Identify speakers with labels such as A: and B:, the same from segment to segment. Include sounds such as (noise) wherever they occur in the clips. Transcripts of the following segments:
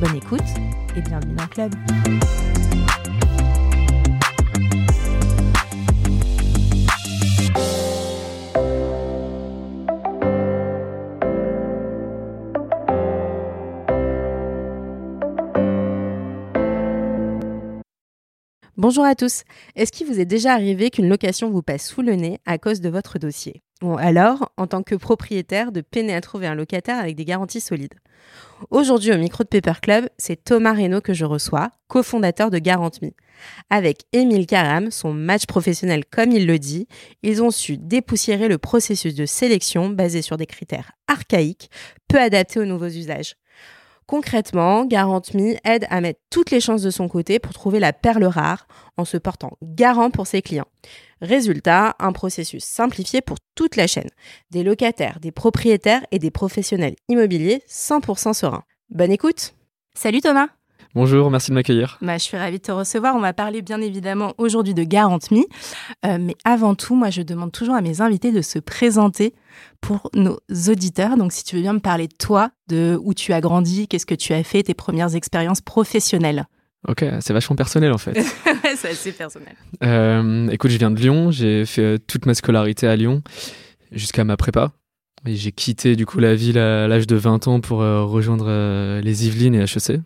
A: Bonne écoute et bienvenue dans le club. Bonjour à tous. Est-ce qu'il vous est déjà arrivé qu'une location vous passe sous le nez à cause de votre dossier? Ou alors, en tant que propriétaire, de peiner à trouver un locataire avec des garanties solides Aujourd'hui, au micro de Paper Club, c'est Thomas Reynaud que je reçois, cofondateur de GarantMe. Avec Émile Caram, son match professionnel comme il le dit, ils ont su dépoussiérer le processus de sélection basé sur des critères archaïques, peu adaptés aux nouveaux usages. Concrètement, GarantMe aide à mettre toutes les chances de son côté pour trouver la perle rare en se portant garant pour ses clients. Résultat, un processus simplifié pour toute la chaîne. Des locataires, des propriétaires et des professionnels immobiliers 100% sereins. Bonne écoute Salut Thomas
B: Bonjour, merci de m'accueillir.
A: Bah, je suis ravie de te recevoir. On va parler bien évidemment aujourd'hui de GarantMe. Euh, mais avant tout, moi, je demande toujours à mes invités de se présenter pour nos auditeurs. Donc, si tu veux bien me parler de toi, de où tu as grandi, qu'est-ce que tu as fait, tes premières expériences professionnelles.
B: Ok, c'est vachement personnel en fait. (laughs)
A: c'est assez personnel.
B: Euh, écoute, je viens de Lyon. J'ai fait euh, toute ma scolarité à Lyon jusqu'à ma prépa. J'ai quitté du coup la ville à l'âge de 20 ans pour rejoindre les Yvelines et HEC.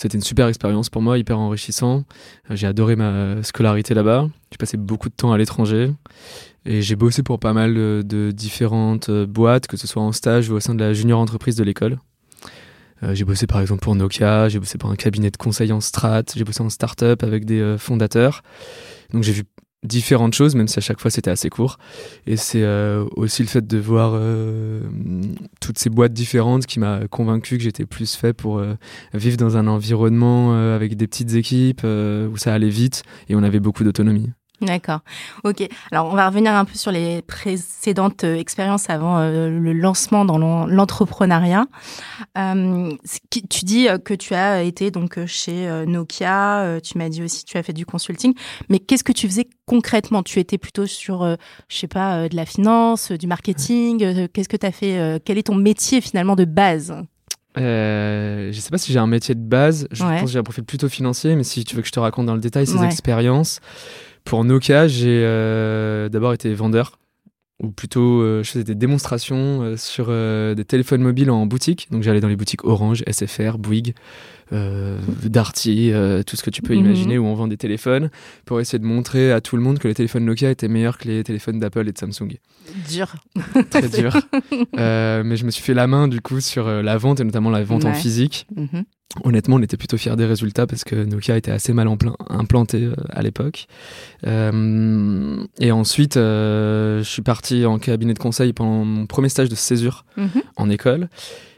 B: C'était une super expérience pour moi, hyper enrichissant. Euh, j'ai adoré ma scolarité là-bas. J'ai passé beaucoup de temps à l'étranger et j'ai bossé pour pas mal de, différentes euh, boîtes, que ce soit en stage ou au sein de la junior entreprise de l'école. Euh, j'ai bossé par exemple pour Nokia, j'ai bossé pour un cabinet de conseil en strat, j'ai bossé en start-up avec des fondateurs. Donc j'ai vu différentes choses, même si à chaque fois c'était assez court. Et c'est euh, aussi le fait de voir euh, toutes ces boîtes différentes qui m'a convaincu que j'étais plus fait pour euh, vivre dans un environnement avec des petites équipes où ça allait vite et on avait beaucoup d'autonomie.
A: D'accord. Ok. Alors, on va revenir un peu sur les précédentes euh, expériences avant euh, le lancement dans l'entrepreneuriat. Euh, tu dis que tu as été donc chez Nokia. tu m'as dit aussi que tu as fait du consulting. Mais qu'est-ce que tu faisais concrètement? Tu étais plutôt sur, je sais pas, de la finance, du marketing. Qu'est-ce que tu as fait Quel est ton métier finalement de base?
B: Euh, je sais pas si j'ai un métier de base. Je pense que j'ai un profil plutôt financier, mais si tu veux que je te raconte dans le détail ces expériences, pour Nokia, j'ai euh, d'abord été vendeur, ou plutôt euh, je faisais des démonstrations euh, sur des téléphones mobiles en boutique. Donc j'allais dans les boutiques Orange, SFR, Bouygues, Darty, tout ce que tu peux mhm. imaginer où on vend des téléphones pour essayer de montrer à tout le monde que les téléphones Nokia étaient meilleurs que les téléphones d'Apple et de Samsung.
A: Dur. (laughs)
B: Très dur. (laughs) mais je me suis fait la main du coup sur la vente et notamment la vente en physique. Mhm. Honnêtement, on était plutôt fiers des résultats parce que Nokia était assez mal implanté euh, à l'époque. Euh, et ensuite, euh, je suis parti en cabinet de conseil pendant mon premier stage de césure mhm. en école.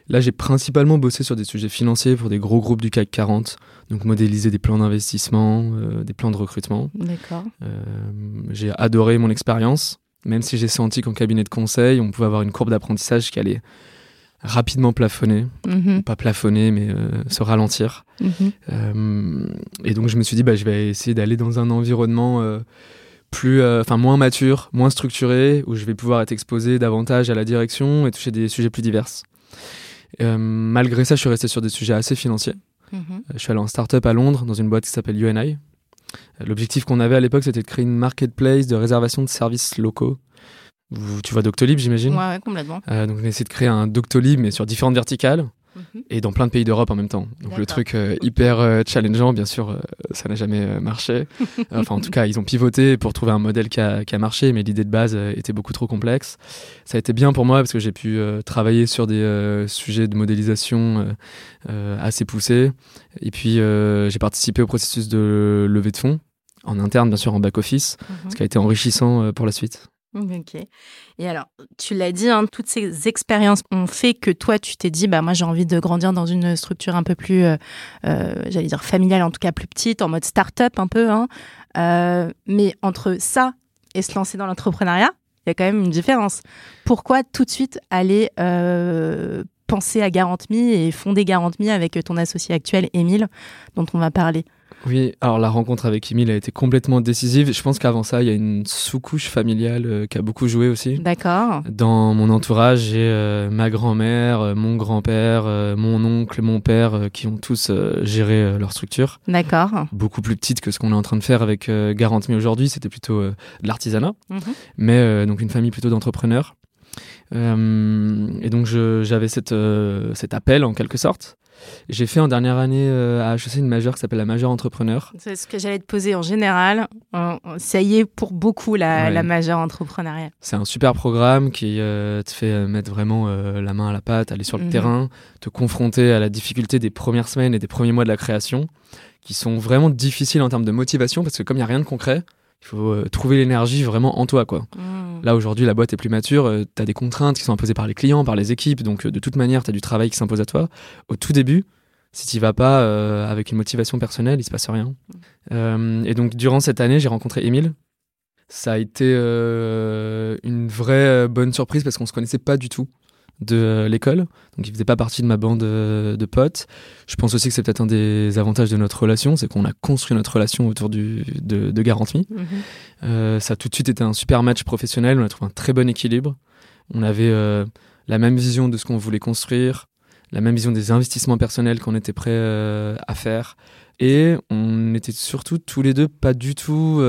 B: Là, j'ai principalement bossé sur des sujets financiers pour des gros groupes du CAC 40, donc modéliser des plans d'investissement, des plans de recrutement.
A: D'accord.
B: j'ai adoré mon expérience, même si j'ai senti qu'en cabinet de conseil, on pouvait avoir une courbe d'apprentissage qui allait rapidement plafonner, mhm. pas plafonner, mais euh, se ralentir. Mhm. Euh, et donc je me suis dit, bah, je vais essayer d'aller dans un environnement euh, plus, enfin moins mature, moins structuré, où je vais pouvoir être exposé davantage à la direction et toucher des sujets plus divers. malgré ça, je suis resté sur des sujets assez financiers. Mhm. Je suis allé en start-up à Londres, dans une boîte qui s'appelle UNI. L'objectif qu'on avait à l'époque, c'était de créer une marketplace de réservation de services locaux tu vois Doctolib, j'imagine
A: Ouais, complètement.
B: Euh, donc on essaie de créer un Doctolib, mais sur différentes verticales. Mhm. Et dans plein de pays d'Europe en même temps. Donc le truc euh, hyper euh, challengeant, bien sûr, ça n'a jamais marché. (laughs) enfin, en tout cas, ils ont pivoté pour trouver un modèle qui a, qui a marché, mais l'idée de base était beaucoup trop complexe. Ça a été bien pour moi parce que j'ai pu travailler sur des sujets de modélisation assez poussés. Et puis, j'ai participé au processus de levée de fonds, en interne, bien sûr, en back-office, mhm. ce qui a été enrichissant pour la suite.
A: Ok. Et alors, tu l'as dit, hein, toutes ces expériences ont fait que toi, tu t'es dit, bah moi, j'ai envie de grandir dans une structure un peu plus, euh, euh, j'allais dire familiale, en tout cas plus petite, en mode start-up un peu. Hein. Euh, mais entre ça et se lancer dans l'entrepreneuriat, il y a quand même une différence. Pourquoi tout de suite aller penser à Garantme et fonder Garantme avec ton associé actuel, Émile, dont on va parler?
B: Oui, alors la rencontre avec Emile a été complètement décisive. Je pense qu'avant ça, il y a une sous-couche familiale euh, qui a beaucoup joué aussi.
A: D'accord.
B: Dans mon entourage, j'ai euh, ma grand-mère, euh, mon grand-père, mon oncle, mon père, qui ont tous géré leur structure.
A: D'accord.
B: Beaucoup plus petite que ce qu'on est en train de faire avec Garantme aujourd'hui. C'était plutôt de l'artisanat, mhm. mais donc une famille plutôt d'entrepreneurs. et donc j'avais cet appel en quelque sorte. J'ai fait en dernière année euh, à HEC une majeure qui s'appelle la majeure entrepreneur.
A: C'est ce que j'allais te poser en général. ça y est pour beaucoup la, la majeure entrepreneuriale.
B: C'est un super programme qui euh, te fait euh, mettre vraiment la main à la pâte, aller sur le mhm. terrain, te confronter à la difficulté des premières semaines et des premiers mois de la création, qui sont vraiment difficiles en termes de motivation parce que comme il n'y a rien de concret, il faut trouver l'énergie vraiment en toi. quoi. Mhm. Là, aujourd'hui, la boîte est plus mature, euh, tu as des contraintes qui sont imposées par les clients, par les équipes, donc euh, de toute manière, tu as du travail qui s'impose à toi. Au tout début, si tu vas pas euh, avec une motivation personnelle, il se passe rien. et donc, durant cette année, j'ai rencontré Émile. Ça a été une vraie bonne surprise parce qu'on se connaissait pas du tout de euh, l'école. Donc, il faisait pas partie de ma bande euh, de potes. Je pense aussi que c'est peut-être un des avantages de notre relation, c'est qu'on a construit notre relation autour du, de, de mhm. euh, ça a tout de suite été un super match professionnel. On a trouvé un très bon équilibre. On avait la même vision de ce qu'on voulait construire, la même vision des investissements personnels qu'on était prêt à faire. Et on était surtout tous les deux pas du tout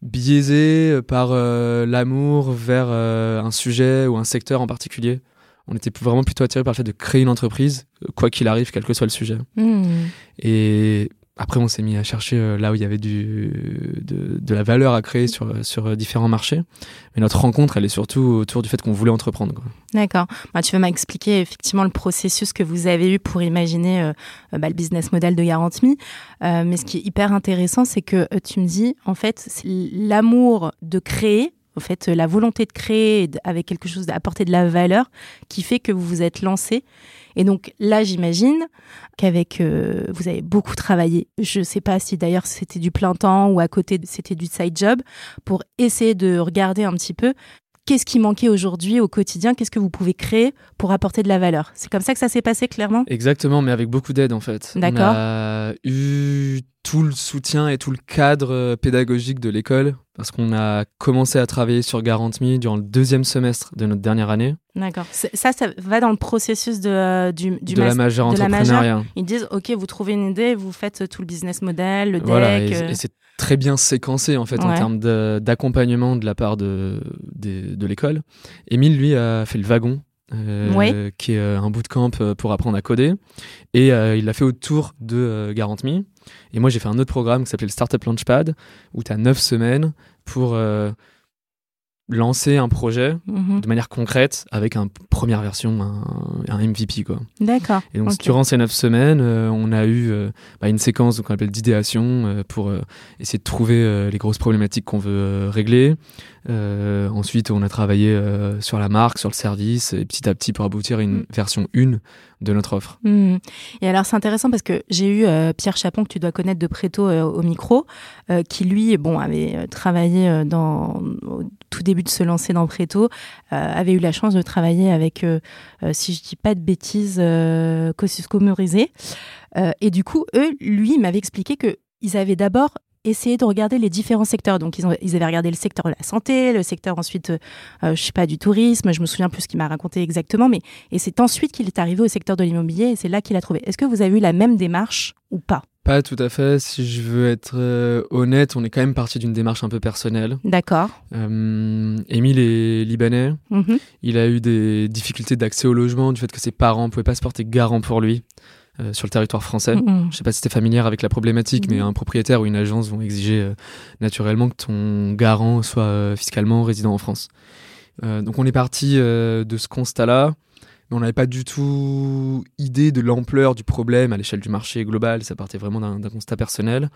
B: biaisés par l'amour vers un sujet ou un secteur en particulier on était vraiment plutôt attiré par le fait de créer une entreprise, euh, quoi qu'il arrive, quel que soit le sujet. Hmm. Et après, on s'est mis à chercher euh, là où il y avait du, de, la valeur à créer sur, sur euh, différents marchés. Mais notre rencontre, elle est surtout autour du fait qu'on voulait entreprendre.
A: D'accord. Bah, tu veux m'expliquer effectivement le processus que vous avez eu pour imaginer bah, le business model de Garantme. mais ce qui est hyper intéressant, c'est que tu me dis, en fait, l'amour de créer au fait, la volonté de créer avec quelque chose d'apporter de la valeur qui fait que vous vous êtes lancé. Et donc là, j'imagine qu'avec euh, vous avez beaucoup travaillé. Je ne sais pas si d'ailleurs c'était du plein temps ou à côté c'était du side job pour essayer de regarder un petit peu qu'est-ce qui manquait aujourd'hui au quotidien, qu'est-ce que vous pouvez créer pour apporter de la valeur. C'est comme ça que ça s'est passé clairement?
B: Exactement, mais avec beaucoup d'aide en fait.
A: D'accord. On
B: a eu tout le soutien et tout le cadre euh, pédagogique de l'école parce qu'on a commencé à travailler sur GarantMe durant le deuxième semestre de notre dernière année.
A: D'accord. Ça, ça va dans le processus de, euh, du,
B: du de la majeure entrepreneuriat.
A: Ils disent, OK, vous trouvez une idée, vous faites tout le business model, le deck.
B: et,
A: euh.
B: c'est très bien séquencé en fait en termes d'accompagnement de, la part de, de, de l'école. Émile, lui, a fait le wagon euh, qui est un bootcamp pour apprendre à coder. Et il l'a fait autour de GarantMe. Et moi, j'ai fait un autre programme qui s'appelait le Startup Launchpad, où tu as 9 semaines pour euh, lancer un projet mhm. de manière concrète avec une première version, un, MVP. Quoi.
A: D'accord.
B: Et donc, durant ces 9 semaines, euh, on a eu euh, bah, une séquence qu'on appelle d'idéation pour essayer de trouver les grosses problématiques qu'on veut régler. ensuite, on a travaillé sur la marque, sur le service, et petit à petit pour aboutir à une mm. version 1 de notre offre.
A: Hmm. Et alors c'est intéressant parce que j'ai eu euh, Pierre Chapon que tu dois connaître de Préto euh, au micro, euh, qui lui bon avait travaillé dans tout début de se lancer dans Préto, avait eu la chance de travailler avec, si je dis pas de bêtises, Kosciusko Murizé. et du coup, eux, lui, m'avait expliqué que ils avaient d'abord essayer de regarder les différents secteurs. Donc, ils, avaient regardé le secteur de la santé, le secteur ensuite, euh, euh, je sais pas, du tourisme. Je me souviens plus ce qu'il m'a raconté exactement. Mais et c'est ensuite qu'il est arrivé au secteur de l'immobilier et c'est là qu'il a trouvé. Est-ce que vous avez eu la même démarche ou pas?
B: Pas tout à fait. Si je veux être euh, honnête, on est quand même parti d'une démarche un peu personnelle.
A: D'accord.
B: Euh, Émile est libanais. Mhm. Il a eu des difficultés d'accès au logement du fait que ses parents ne pouvaient pas se porter garant pour lui. Euh, sur le territoire français. Je ne sais pas si tu es familière avec la problématique, mais un propriétaire ou une agence vont exiger euh, naturellement que ton garant soit euh, fiscalement résident en France. donc on est parti de ce constat-là. On n'avait pas du tout idée de l'ampleur du problème à l'échelle du marché global, ça partait vraiment d'un constat personnel.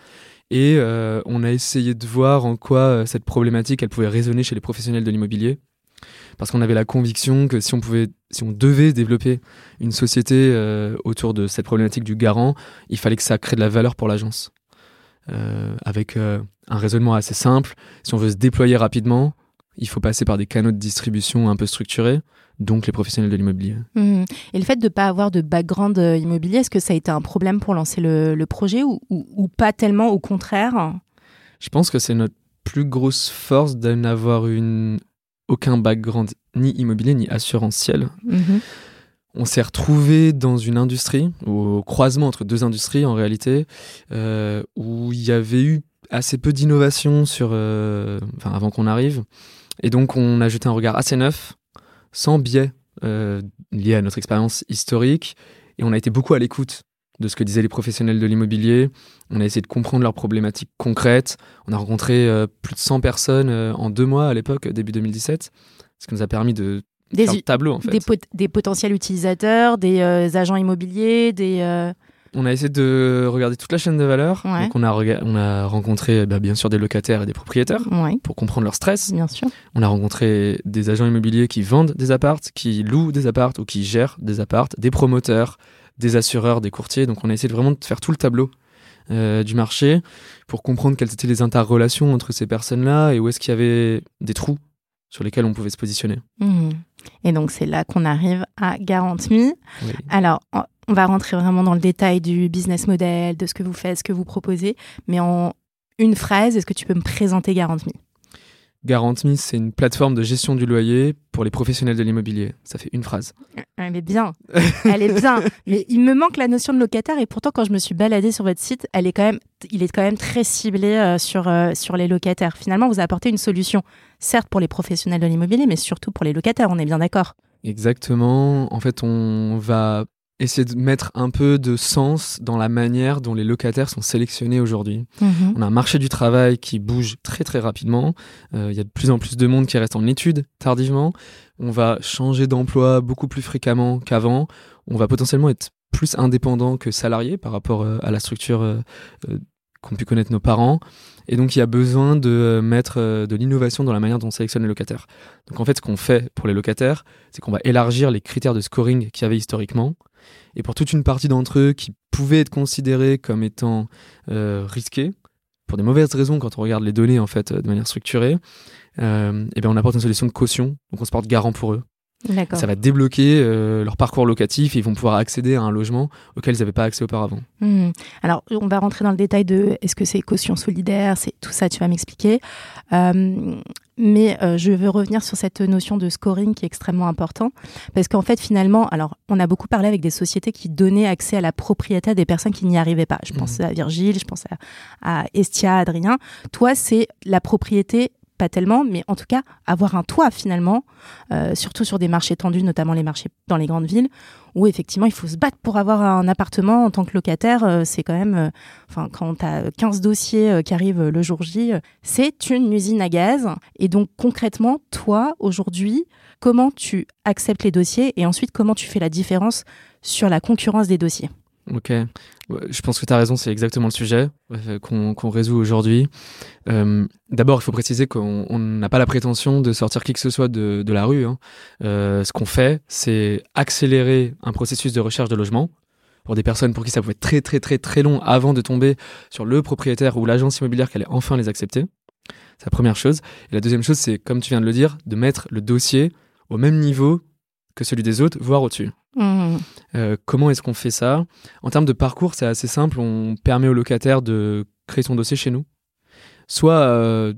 B: Et euh, on a essayé de voir en quoi euh, cette problématique, elle pouvait résonner chez les professionnels de l'immobilier. Parce qu'on avait la conviction que si on pouvait, si on devait développer une société euh, autour de cette problématique du garant, il fallait que ça crée de la valeur pour l'agence. avec un raisonnement assez simple, si on veut se déployer rapidement, il faut passer par des canaux de distribution un peu structurés donc les professionnels de l'immobilier.
A: Mmh. Et le fait de ne pas avoir de background euh, immobilier, est-ce que ça a été un problème pour lancer le, projet ou, pas tellement, au contraire
B: Je pense que c'est notre plus grosse force de n'avoir une... aucun background ni immobilier ni assurantiel. Mmh. On s'est retrouvé dans une industrie, au croisement entre deux industries en réalité, euh, où il y avait eu assez peu d'innovation sur, euh, avant qu'on arrive. Et donc on a jeté un regard assez neuf sans biais euh, lié à notre expérience historique. Et on a été beaucoup à l'écoute de ce que disaient les professionnels de l'immobilier. On a essayé de comprendre leurs problématiques concrètes. On a rencontré euh, plus de 100 personnes euh, en deux mois à l'époque, début 2017, ce qui nous a permis de
A: des,
B: faire le tableau en fait.
A: Des, des potentiels utilisateurs, des agents immobiliers, des...
B: On a essayé de regarder toute la chaîne de valeur. Donc on a, on a rencontré bah, bien sûr des locataires et des propriétaires pour comprendre leur stress.
A: Bien sûr.
B: On a rencontré des agents immobiliers qui vendent des appartes, qui louent des appartes ou qui gèrent des appartes, des promoteurs, des assureurs, des courtiers. Donc on a essayé vraiment de faire tout le tableau euh, du marché pour comprendre quelles étaient les interrelations entre ces personnes-là et où est-ce qu'il y avait des trous sur lesquels on pouvait se positionner.
A: Mmh. Et donc c'est là qu'on arrive à Garantie. Alors on va rentrer vraiment dans le détail du business model, de ce que vous faites, ce que vous proposez. Mais en une phrase, est-ce que tu peux me présenter GarantMe
B: GarantMe, c'est une plateforme de gestion du loyer pour les professionnels de l'immobilier. Ça fait une phrase.
A: Elle est bien. Elle est bien. (laughs) Mais il me manque la notion de locataire et pourtant, quand je me suis baladée sur votre site, elle est quand même, il est quand même très ciblé euh, sur, euh, sur les locataires. Finalement, vous apportez une solution, certes pour les professionnels de l'immobilier, mais surtout pour les locataires. On est bien d'accord?
B: Exactement. En fait, on va essayer de mettre un peu de sens dans la manière dont les locataires sont sélectionnés aujourd'hui. Mhm. On a un marché du travail qui bouge très très rapidement. Euh, il y a de plus en plus de monde qui reste en études tardivement. On va changer d'emploi beaucoup plus fréquemment qu'avant. On va potentiellement être plus indépendant que salarié par rapport euh, à la structure euh, qu'ont pu connaître nos parents. Et donc, il y a besoin de mettre de l'innovation dans la manière dont on sélectionne les locataires. Donc, en fait, ce qu'on fait pour les locataires, c'est qu'on va élargir les critères de scoring qu'il y avait historiquement. Et pour toute une partie d'entre eux qui pouvaient être considérés comme étant euh, risqués, pour des mauvaises raisons quand on regarde les données en fait de manière structurée, euh, eh bien on apporte une solution de caution, donc on se porte garant pour eux. Ça va débloquer euh, leur parcours locatif et ils vont pouvoir accéder à un logement auquel ils n'avaient pas accès auparavant.
A: Hmm. Alors, on va rentrer dans le détail de est-ce que c'est caution solidaire, c'est tout ça, tu vas m'expliquer. Euh, mais euh, je veux revenir sur cette notion de scoring qui est extrêmement important parce qu'en fait, finalement, alors on a beaucoup parlé avec des sociétés qui donnaient accès à la propriété à des personnes qui n'y arrivaient pas. Je pense hmm. à Virgile, je pense à, à Estia, Adrien. Toi, c'est la propriété pas tellement, mais en tout cas, avoir un toit finalement, euh, surtout sur des marchés tendus, notamment les marchés dans les grandes villes, où effectivement il faut se battre pour avoir un appartement en tant que locataire. Euh, c'est quand même, euh, quand tu as 15 dossiers qui arrivent le jour J, c'est une usine à gaz. Et donc concrètement, toi, aujourd'hui, comment tu acceptes les dossiers et ensuite comment tu fais la différence sur la concurrence des dossiers?
B: Ok, je pense que tu as raison, c'est exactement le sujet euh, qu'on résout aujourd'hui. Euh, d'abord, il faut préciser qu'on n'a pas la prétention de sortir qui que ce soit de, la rue. Hein. Euh, ce qu'on fait, c'est accélérer un processus de recherche de logement pour des personnes pour qui ça pouvait être très très très très long avant de tomber sur le propriétaire ou l'agence immobilière qui allait enfin les accepter. C'est la première chose. Et la deuxième chose, c'est, comme tu viens de le dire, de mettre le dossier au même niveau que celui des autres, voire au-dessus. Euh, comment est-ce qu'on fait ça? En termes de parcours, c'est assez simple. On permet au locataire de créer son dossier chez nous. Soit euh,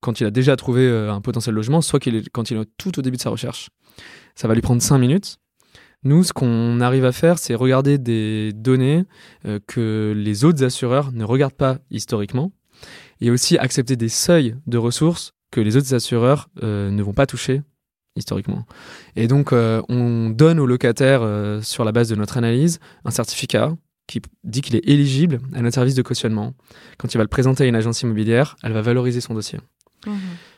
B: quand il a déjà trouvé euh, un potentiel logement, soit quand il est tout au début de sa recherche. Ça va lui prendre 5 minutes. Nous, ce qu'on arrive à faire, c'est regarder des données que les autres assureurs ne regardent pas historiquement et aussi accepter des seuils de ressources que les autres assureurs ne vont pas toucher historiquement. Et donc, euh, on donne au locataire, euh, sur la base de notre analyse, un certificat qui dit qu'il est éligible à notre service de cautionnement. Quand il va le présenter à une agence immobilière, elle va valoriser son dossier. Mmh.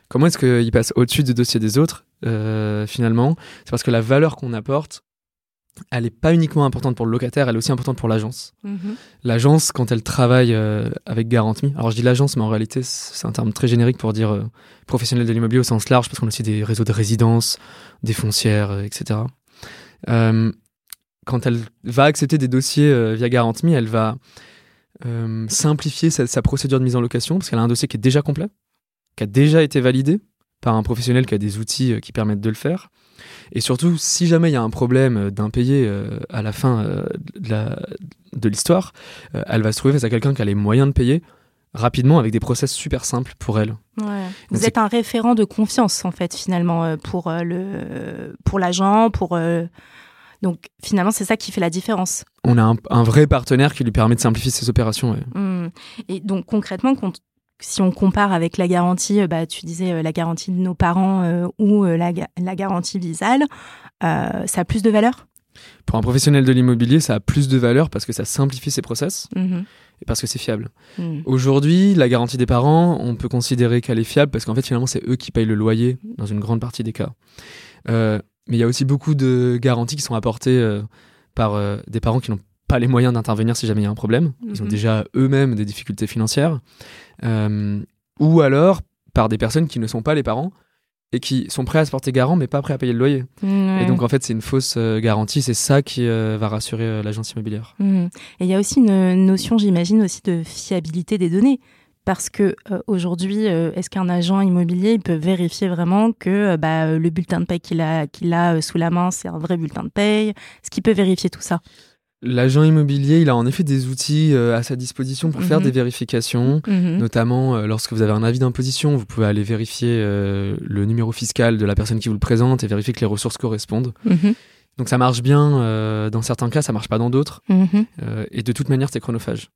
B: Comment est-ce qu'il passe au-dessus du dossier des autres, euh, finalement C'est parce que la valeur qu'on apporte elle n'est pas uniquement importante pour le locataire, elle est aussi importante pour l'agence.
A: Mhm.
B: L'agence, quand elle travaille euh, avec garantie, alors je dis l'agence, mais en réalité, c'est un terme très générique pour dire euh, professionnel de l'immobilier au sens large, parce qu'on a aussi des réseaux de résidences, des foncières, euh, etc. Quand elle va accepter des dossiers via garantie, elle va simplifier sa, sa procédure de mise en location, parce qu'elle a un dossier qui est déjà complet, qui a déjà été validé par un professionnel qui a des outils qui permettent de le faire. Et surtout, si jamais il y a un problème euh, d'impayé euh, à la fin euh, de l'histoire, euh, elle va se trouver face à quelqu'un qui a les moyens de payer rapidement avec des process super simples pour elle.
A: Ouais. Vous êtes un référent de confiance, en fait, finalement, pour le pour l'agent, pour. Donc, finalement, c'est ça qui fait la différence.
B: On a un, un vrai partenaire qui lui permet de simplifier ses opérations. ouais.
A: Hmm. Et donc, concrètement, quand- si on compare avec la garantie, euh, bah, tu disais euh, la garantie de nos parents euh, ou la, ga- la garantie Visal, euh, ça a plus de valeur?
B: Pour un professionnel de l'immobilier, ça a plus de valeur parce que ça simplifie ses process
A: Mhm.
B: et parce que c'est fiable.
A: Hmm.
B: Aujourd'hui, la garantie des parents, on peut considérer qu'elle est fiable parce qu'en fait, finalement, c'est eux qui payent le loyer dans une grande partie des cas. Euh, mais il y a aussi beaucoup de garanties qui sont apportées euh, par euh, des parents qui n'ont pas les moyens d'intervenir si jamais il y a un problème. Ils ont
A: Mhm.
B: déjà eux-mêmes des difficultés financières. Euh, ou alors par des personnes qui ne sont pas les parents et qui sont prêts à se porter garant mais pas prêts à payer le loyer. Et donc en fait, c'est une fausse euh, garantie. C'est ça qui euh, va rassurer euh, l'agence immobilière.
A: Mhm. Et il y a aussi une notion, j'imagine, aussi de fiabilité des données. Parce que aujourd'hui, est-ce qu'un agent immobilier il peut vérifier vraiment que bah, le bulletin de paye qu'il a, qu'il a sous la main, c'est un vrai bulletin de paye Est-ce qu'il peut vérifier tout ça?
B: L'agent immobilier, il a en effet des outils euh, à sa disposition pour faire
A: Mhm.
B: des vérifications.
A: Mhm.
B: Notamment, euh, lorsque vous avez un avis d'imposition, vous pouvez aller vérifier euh, le numéro fiscal de la personne qui vous le présente et vérifier que les ressources correspondent.
A: Mhm.
B: Donc ça marche bien dans certains cas, ça marche pas dans d'autres.
A: Mhm.
B: Et de toute manière, c'est chronophage.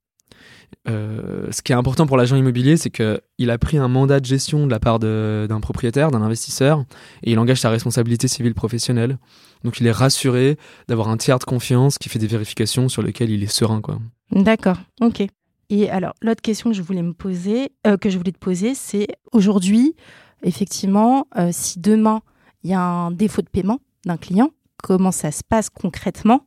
B: Ce qui est important pour l'agent immobilier, c'est qu'il a pris un mandat de gestion de la part d'un propriétaire, d'un investisseur, et il engage sa responsabilité civile professionnelle. Donc il est rassuré d'avoir un tiers de confiance qui fait des vérifications sur lesquelles il est serein.
A: D'accord, ok. Et alors, l'autre question que je voulais me poser, euh, que je voulais te poser, c'est aujourd'hui, effectivement, euh, si demain il y a un défaut de paiement d'un client, comment ça se passe concrètement?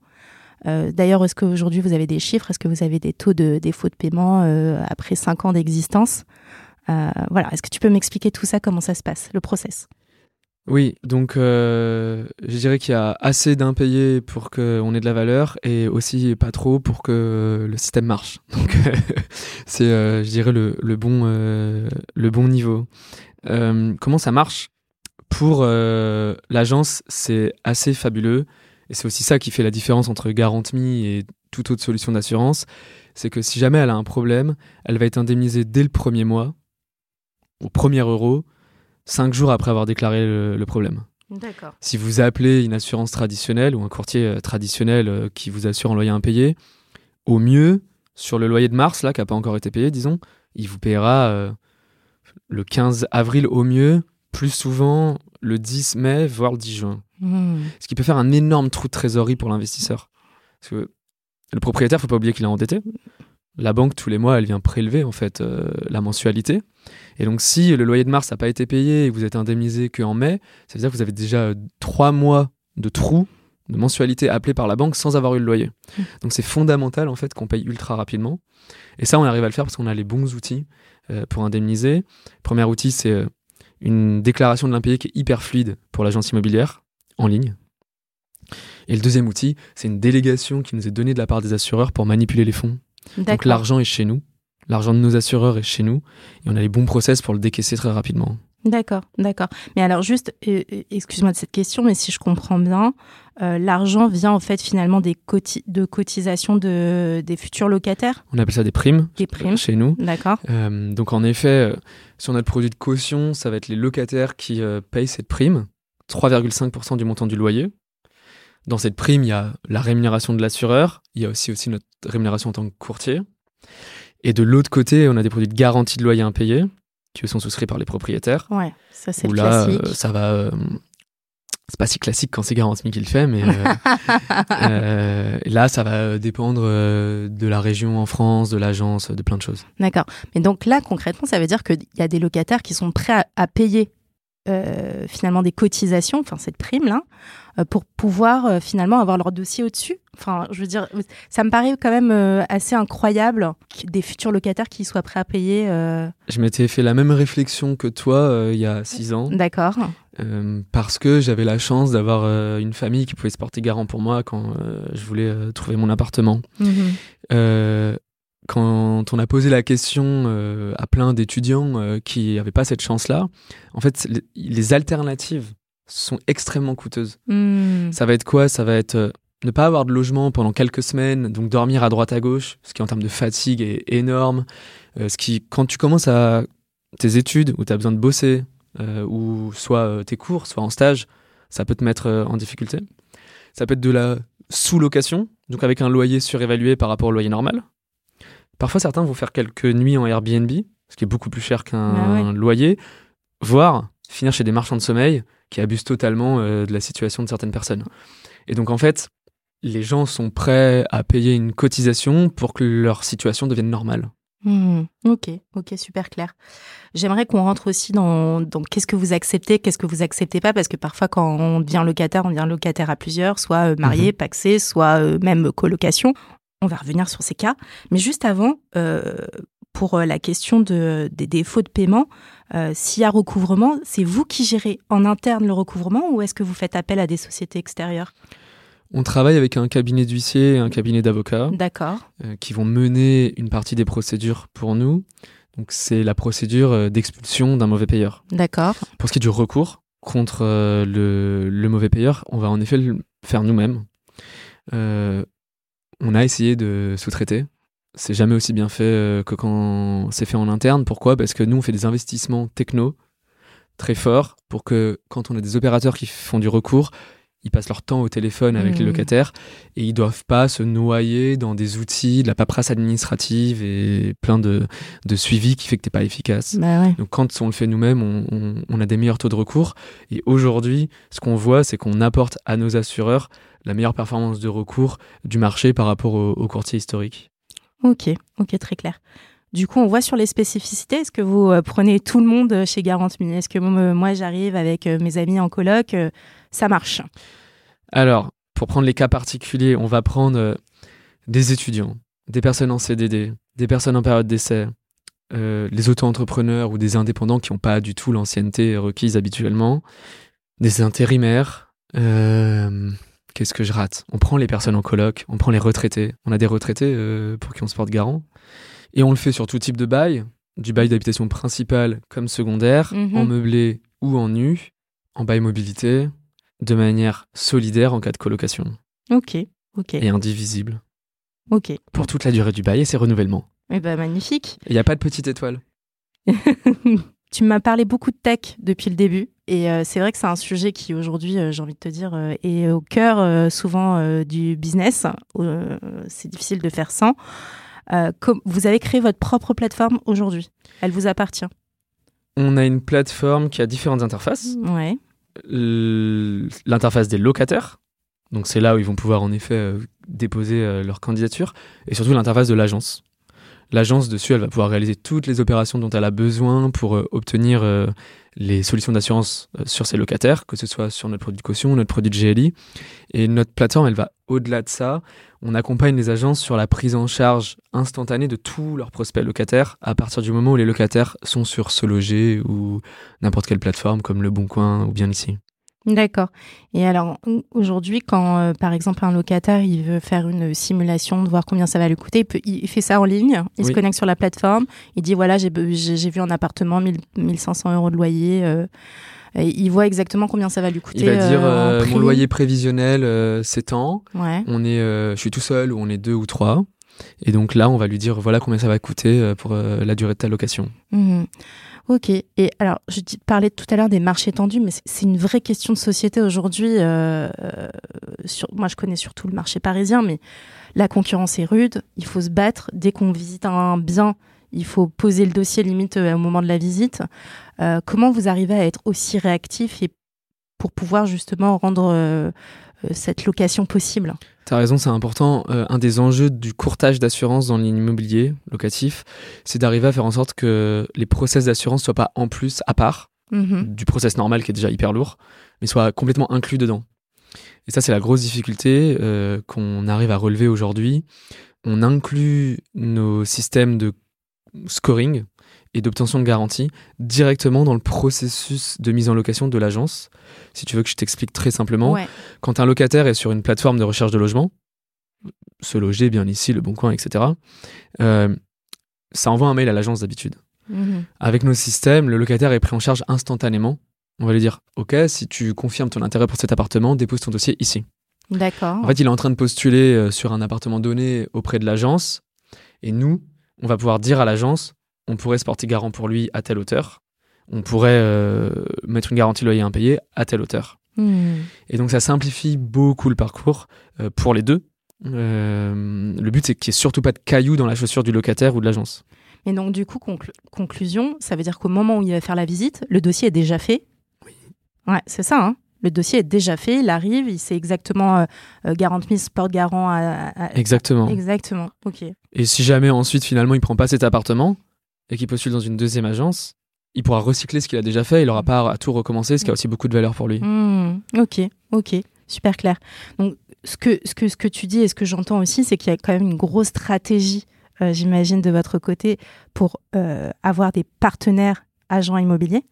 A: Euh, D'ailleurs, est-ce qu'aujourd'hui vous avez des chiffres? Est-ce que vous avez des taux de défaut de paiement après 5 ans d'existence? Voilà, est-ce que tu peux m'expliquer tout ça, comment ça se passe, le process?
B: Oui, donc euh, je dirais qu'il y a assez d'impayés pour qu'on ait de la valeur et aussi pas trop pour que le système marche. (laughs) Donc (laughs) c'est, euh, je dirais, le, bon, euh, le bon niveau. Comment ça marche? Pour l'agence, c'est assez fabuleux et c'est aussi ça qui fait la différence entre Garantme et toute autre solution d'assurance. C'est que si jamais elle a un problème, elle va être indemnisée dès le premier mois, au premier euro, cinq jours après avoir déclaré le, le problème.
A: D'accord.
B: Si vous appelez une assurance traditionnelle ou un courtier euh, traditionnel euh, qui vous assure un loyer impayé, au mieux, sur le loyer de mars, là, qui n'a pas encore été payé, disons, il vous payera euh, le 15 avril au mieux, plus souvent le 10 mai, voire le 10 juin.
A: Hmm.
B: Ce qui peut faire un énorme trou de trésorerie pour l'investisseur. Parce que le propriétaire, faut pas oublier qu'il est endetté. La banque, tous les mois, elle vient prélever en fait euh, la mensualité. Et donc, si le loyer de mars n'a pas été payé et que vous êtes indemnisé qu'en mai, ça veut dire que vous avez déjà euh, trois mois de trou de mensualité appelé par la banque sans avoir eu le loyer.
A: Mm.
B: Donc, c'est fondamental en fait qu'on paye ultra rapidement. Et ça, on arrive à le faire parce qu'on a les bons outils euh, pour indemniser. Premier outil, c'est une déclaration de l'impayé qui est hyper fluide pour l'agence immobilière en ligne. Et le deuxième outil, c'est une délégation qui nous est donnée de la part des assureurs pour manipuler les fonds. Donc l'argent est chez nous, l'argent de nos assureurs est chez nous, et on a les bons process pour le décaisser très rapidement.
A: D'accord, d'accord. Mais alors juste, euh, euh, excuse-moi de cette question, mais si je comprends bien, euh, l'argent vient en fait finalement des coti- de cotisations de, des futurs locataires,
B: On appelle ça des primes,
A: des primes.
B: chez nous.
A: D'accord.
B: Euh, donc en effet, euh, sur notre produit de caution, ça va être les locataires qui payent cette prime, 3,5% du montant du loyer. Dans cette prime, il y a la rémunération de l'assureur, il y a aussi, aussi notre rémunération en tant que courtier. Et de l'autre côté, on a des produits de garantie de loyer impayé, qui sont souscrits par les propriétaires.
A: Ouais, ça c'est
B: là,
A: classique.
B: euh, ça va. euh, c'est pas si classique quand c'est Garantie qui le fait, mais euh, (laughs) euh, là, ça va dépendre de la région en France, de l'agence, de plein de choses.
A: D'accord. Mais donc là, concrètement, ça veut dire qu'il y a des locataires qui sont prêts à, à payer finalement des cotisations, enfin cette prime là, pour pouvoir finalement avoir leur dossier au-dessus. Enfin, je veux dire, ça me paraît quand même assez incroyable des futurs locataires qui soient prêts à payer.
B: Je m'étais fait la même réflexion que toi il y a six ans.
A: D'accord.
B: Euh, parce que j'avais la chance d'avoir euh, une famille qui pouvait se porter garant pour moi quand euh, je voulais trouver mon appartement. Mhm. Quand on a posé la question à plein d'étudiants qui n'avaient pas cette chance-là, en fait, les, alternatives sont extrêmement coûteuses. Hmm. Ça va être quoi? Ça va être ne pas avoir de logement pendant quelques semaines, donc dormir à droite à gauche, ce qui en termes de fatigue est énorme. ce qui, quand tu commences à tes études où tu as besoin de bosser, euh, ou soit euh, tes cours, soit en stage, ça peut te mettre euh, en difficulté. Ça peut être de la sous-location, donc avec un loyer surévalué par rapport au loyer normal. Parfois, certains vont faire quelques nuits en Airbnb, ce qui est beaucoup plus cher qu'un bah loyer, voire finir chez des marchands de sommeil qui abusent totalement de la situation de certaines personnes. Et donc, en fait, les gens sont prêts à payer une cotisation pour que leur situation devienne normale.
A: Mmh. ok, ok, super clair. J'aimerais qu'on rentre aussi dans, qu'est-ce que vous acceptez, qu'est-ce que vous acceptez pas, parce que parfois quand on devient locataire, on devient locataire à plusieurs, soit euh, marié, mmh paxé, soit euh, même colocation. On va revenir sur ces cas. Mais juste avant, euh, pour la question de, des défauts de paiement, s'il y a recouvrement, c'est vous qui gérez en interne le recouvrement ou est-ce que vous faites appel à des sociétés extérieures?
B: On travaille avec un cabinet d'huissier et un cabinet d'avocats.
A: D'accord.
B: Euh, qui vont mener une partie des procédures pour nous. Donc, c'est la procédure euh, d'expulsion d'un mauvais payeur.
A: D'accord.
B: Pour ce qui est du recours contre euh, le, mauvais payeur, on va en effet le faire nous-mêmes. On a essayé de sous-traiter. C'est jamais aussi bien fait que quand c'est fait en interne. Pourquoi? Parce que nous, on fait des investissements techno très forts pour que quand on a des opérateurs qui font du recours, ils passent leur temps au téléphone avec les mmh. locataires et ils doivent pas se noyer dans des outils, de la paperasse administrative et plein de, de suivi qui fait que t'es pas efficace.
A: Bah
B: Donc quand on le fait nous-mêmes, on, a des meilleurs taux de recours. Et aujourd'hui, ce qu'on voit, c'est qu'on apporte à nos assureurs la meilleure performance de recours du marché par rapport au, au courtier historique.
A: Ok, ok, très clair. Du coup, on voit sur les spécificités. Est-ce que vous euh, prenez tout le monde euh, chez Garantme Est-ce que moi, j'arrive avec euh, mes amis en coloc Ça marche?
B: Alors, pour prendre les cas particuliers, on va prendre des étudiants, des personnes en CDD, des personnes en période d'essai, les auto-entrepreneurs ou des indépendants qui n'ont pas du tout l'ancienneté requise habituellement, des intérimaires. Qu'est-ce que je rate? On prend les personnes en coloc, on prend les retraités. On a des retraités pour qui on se porte garant. Et on le fait sur tout type de bail, du bail d'habitation principal comme secondaire, mhm. en meublé ou en nu, en bail mobilité, de manière solidaire en cas de colocation.
A: Ok, ok.
B: Et indivisible.
A: Ok.
B: Pour toute la durée du bail et ses renouvellements.
A: Eh ben magnifique.
B: Il n'y a pas de petite étoile. (laughs)
A: tu m'as parlé beaucoup de tech depuis le début. Et euh, c'est vrai que c'est un sujet qui aujourd'hui, euh, j'ai envie de te dire, euh, est au cœur souvent du business. c'est difficile de faire sans. Vous avez créé votre propre plateforme aujourd'hui. Elle vous appartient.
B: On a une plateforme qui a différentes interfaces.
A: Ouais.
B: L'interface des locataires. Donc c'est là où ils vont pouvoir en effet déposer leur candidature. Et surtout l'interface de l'agence. L'agence dessus, elle va pouvoir réaliser toutes les opérations dont elle a besoin pour obtenir les solutions d'assurance sur ses locataires, que ce soit sur notre produit de caution, notre produit de GLI. Et notre plateforme, elle va au-delà de ça on accompagne les agences sur la prise en charge instantanée de tous leurs prospects locataires à partir du moment où les locataires sont sur Se Loger ou n'importe quelle plateforme comme Le Bon Coin ou bien ici.
A: D'accord. Et alors aujourd'hui, quand euh, par exemple un locataire il veut faire une simulation de voir combien ça va lui coûter, il, fait ça en ligne, il se connecte sur la plateforme, il dit voilà j'ai vu un appartement 1500 euros de loyer. Euh, il voit exactement combien ça va lui coûter.
B: Il va dire euh, mon loyer prévisionnel euh, c'est tant. On est, euh, je suis tout seul ou on est deux ou trois. Et donc là, on va lui dire voilà combien ça va coûter pour la durée de ta location.
A: Mmh. Ok. Et alors, je parlais tout à l'heure des marchés tendus, mais c'est une vraie question de société aujourd'hui. moi, je connais surtout le marché parisien, mais la concurrence est rude. Il faut se battre. Dès qu'on visite un bien, il faut poser le dossier limite au moment de la visite. Euh, comment vous arrivez à être aussi réactif et pour pouvoir justement rendre euh, euh, cette location possible
B: Tu as raison, c'est important. un des enjeux du courtage d'assurance dans l'immobilier locatif, c'est d'arriver à faire en sorte que les process d'assurance soient pas en plus à part,
A: Mhm.
B: du process normal qui est déjà hyper lourd, mais soit complètement inclus dedans. Et ça, c'est la grosse difficulté euh, qu'on arrive à relever aujourd'hui. On inclut nos systèmes de scoring et d'obtention de garantie directement dans le processus de mise en location de l'agence. Si tu veux que je t'explique très simplement,
A: Ouais.
B: quand un locataire est sur une plateforme de recherche de logement, se loger bien ici, le bon coin, etc., euh, ça envoie un mail à l'agence d'habitude.
A: Mhm.
B: Avec nos systèmes, le locataire est pris en charge instantanément. On va lui dire Ok, si tu confirmes ton intérêt pour cet appartement, dépose ton dossier ici.
A: D'accord.
B: En fait, il est en train de postuler euh, sur un appartement donné auprès de l'agence. Et nous, on va pouvoir dire à l'agence on pourrait se porter garant pour lui à telle hauteur. On pourrait euh, mettre une garantie loyer impayé à telle hauteur.
A: Mhm.
B: Et donc, ça simplifie beaucoup le parcours euh, pour les deux. Euh, le but, c'est qu'il n'y ait surtout pas de cailloux dans la chaussure du locataire ou de l'agence.
A: Et donc, du coup, conclu- conclusion, ça veut dire qu'au moment où il va faire la visite, le dossier est déjà fait.
B: Oui.
A: Ouais, c'est ça. hein. Le dossier est déjà fait, il arrive, il sait exactement euh, euh, garant mise, porte-garant. à- à-
B: Exactement.
A: Exactement. Ok.
B: Et si jamais ensuite, finalement, il prend pas cet appartement et qu'il postule dans une deuxième agence, il pourra recycler ce qu'il a déjà fait. Il n'aura pas à tout recommencer, ce qui a aussi beaucoup de valeur pour lui.
A: Hmm, ok, ok, super clair. Donc, ce que, ce que, ce que tu dis et ce que j'entends aussi, c'est qu'il y a quand même une grosse stratégie, euh, j'imagine, de votre côté pour euh, avoir des partenaires agents immobiliers.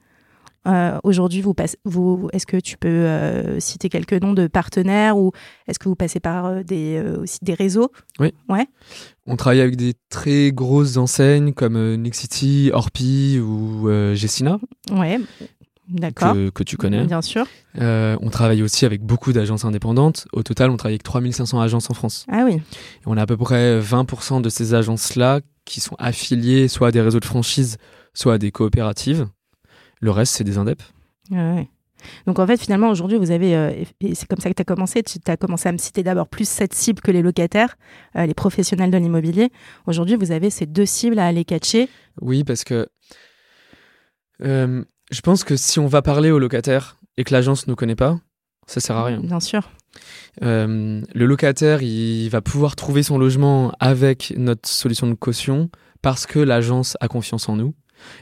A: Euh, Aujourd'hui, vous passe- vous, est-ce que tu peux euh, citer quelques noms de partenaires ou est-ce que vous passez par euh, des, aussi des réseaux?
B: On travaille avec des très grosses enseignes comme Nexity, Orpi ou Gessina,
A: Ouais, d'accord.
B: que, que tu connais.
A: Bien sûr.
B: On travaille aussi avec beaucoup d'agences indépendantes. Au total, on travaille avec 3500 agences en France.
A: Ah oui.
B: Et on a à peu près 20% de ces agences-là qui sont affiliées soit à des réseaux de franchise, soit à des coopératives. Le reste, c'est des indeps.
A: Ouais. Donc en fait, finalement, aujourd'hui, vous avez, euh, et c'est comme ça que tu as commencé, tu as commencé à me citer d'abord plus cette cible que les locataires, euh, les professionnels de l'immobilier. Aujourd'hui, vous avez ces deux cibles à aller catcher.
B: Oui, parce que euh, je pense que si on va parler au locataire et que l'agence ne nous connaît pas, ça sert à rien.
A: Bien sûr.
B: Le locataire, il va pouvoir trouver son logement avec notre solution de caution parce que l'agence a confiance en nous.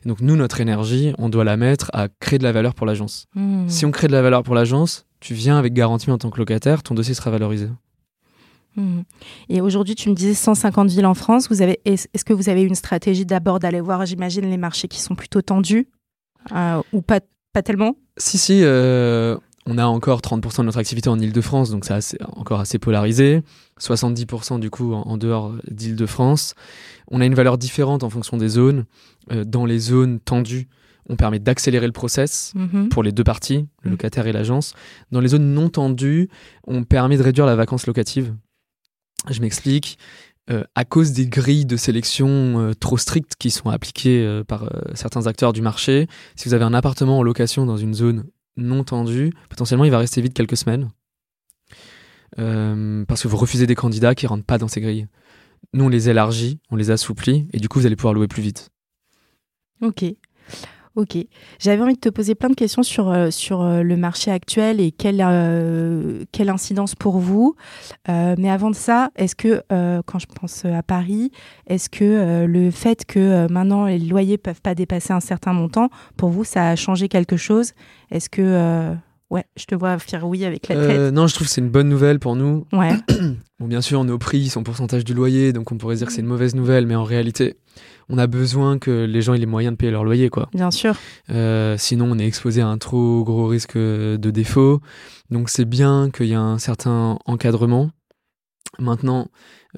B: Et donc nous, notre énergie, on doit la mettre à créer de la valeur pour l'agence.
A: Hmm.
B: Si on crée de la valeur pour l'agence, tu viens avec garantie en tant que locataire, ton dossier sera valorisé.
A: Hmm. Et aujourd'hui, tu me disais 150 villes en France. Vous avez, est-ce est-ce que vous avez une stratégie d'abord d'aller voir, j'imagine, les marchés qui sont plutôt tendus euh, ou pas, pas tellement?
B: Si, si, euh, on a encore 30% de notre activité en Ile-de-France, donc c'est assez- encore assez polarisé. 70% du coup en, en dehors d'Ile-de-France. On a une valeur différente en fonction des zones. Euh, dans les zones tendues, on permet d'accélérer le process
A: Mhm.
B: pour les deux parties, le
A: Mm.
B: locataire et l'agence. Dans les zones non tendues, on permet de réduire la vacance locative. Je m'explique. Euh, à cause des grilles de sélection euh, trop strictes qui sont appliquées euh, par certains acteurs du marché, si vous avez un appartement en location dans une zone non tendue, potentiellement il va rester vide quelques semaines. Euh, parce que vous refusez des candidats qui rentrent pas dans ces grilles. Nous, on les élargit, on les assouplit, et du coup, vous allez pouvoir louer plus vite.
A: Ok. Ok. J'avais envie de te poser plein de questions sur, euh, sur euh, le marché actuel et quelle, euh, quelle incidence pour vous. Mais avant de ça, est-ce que, quand je pense à Paris, est-ce que le fait que maintenant les loyers peuvent pas dépasser un certain montant, pour vous, ça a changé quelque chose? Est-ce que. Ouais, je te vois faire oui avec la tête.
B: Non, je trouve que c'est une bonne nouvelle pour nous.
A: Ouais.
B: Bon, bien sûr, nos prix sont pourcentage du loyer, donc on pourrait dire que c'est une mauvaise nouvelle, mais en réalité, on a besoin que les gens aient les moyens de payer leur loyer, quoi.
A: Bien sûr.
B: Euh, sinon, on est exposé à un trop gros risque de défaut. Donc, c'est bien qu'il y ait un certain encadrement. Maintenant,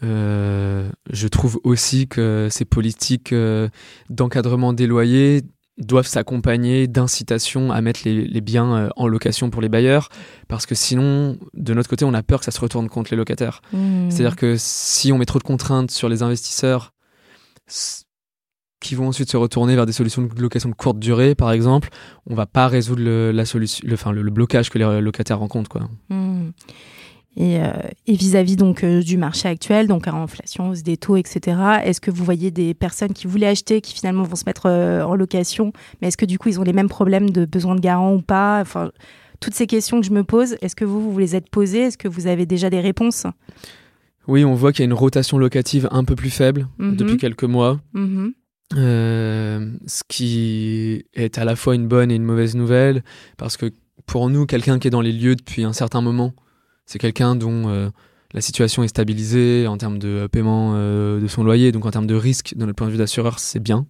B: euh, je trouve aussi que ces politiques euh, d'encadrement des loyers doivent s'accompagner d'incitations à mettre les, les biens en location pour les bailleurs, parce que sinon, de notre côté, on a peur que ça se retourne contre les locataires.
A: Hmm.
B: C'est-à-dire que si on met trop de contraintes sur les investisseurs qui vont ensuite se retourner vers des solutions de location de courte durée, par exemple, on va pas résoudre le, la solution, le, enfin, le, le blocage que les locataires rencontrent. Quoi.
A: Hmm. Et, euh, et vis-à-vis donc euh, du marché actuel, donc à inflation, hausse des taux, etc. Est-ce que vous voyez des personnes qui voulaient acheter, qui finalement vont se mettre euh, en location, mais est-ce que du coup ils ont les mêmes problèmes de besoin de garant ou pas? Enfin, toutes ces questions que je me pose, est-ce que vous vous les êtes posées? Est-ce que vous avez déjà des réponses?
B: Oui, on voit qu'il y a une rotation locative un peu plus faible
A: Mhm.
B: depuis quelques mois.
A: Mhm.
B: Euh, ce qui est à la fois une bonne et une mauvaise nouvelle, parce que pour nous, quelqu'un qui est dans les lieux depuis un certain moment, c'est quelqu'un dont euh, la situation est stabilisée en termes de paiement euh, de son loyer, donc en termes de risque, de notre point de vue d'assureur, c'est bien.